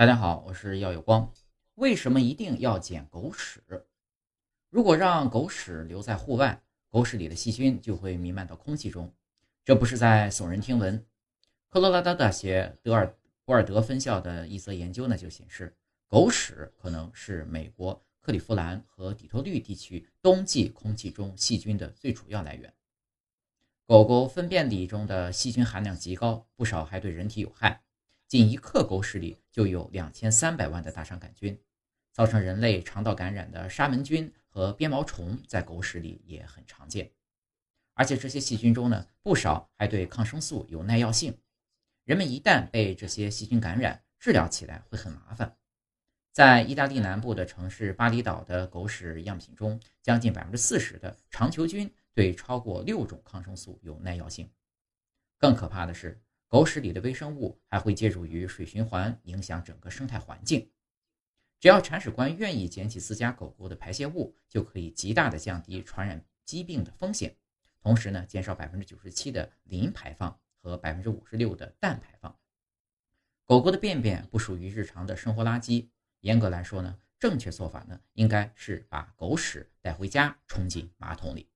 大家好，我是耀有光。为什么一定要捡狗屎？如果让狗屎留在户外，狗屎里的细菌就会弥漫到空气中。这不是在耸人听闻。科罗拉多大学德尔博尔德分校的一则研究呢，就显示，狗屎可能是美国克利夫兰和底特律地区冬季空气中细菌的最主要来源。狗狗粪便里中的细菌含量极高，不少还对人体有害。仅一克狗屎里就有两千三百万的大肠杆菌，造成人类肠道感染的沙门菌和鞭毛虫在狗屎里也很常见。而且这些细菌中呢，不少还对抗生素有耐药性。人们一旦被这些细菌感染，治疗起来会很麻烦。在意大利南部的城市巴厘岛的狗屎样品中，将近百分之四十的肠球菌对超过六种抗生素有耐药性。更可怕的是。狗屎里的微生物还会借助于水循环，影响整个生态环境。只要铲屎官愿意捡起自家狗狗的排泄物，就可以极大的降低传染疾病的风险，同时呢，减少百分之九十七的磷排放和百分之五十六的氮排放。狗狗的便便不属于日常的生活垃圾，严格来说呢，正确做法呢，应该是把狗屎带回家冲进马桶里。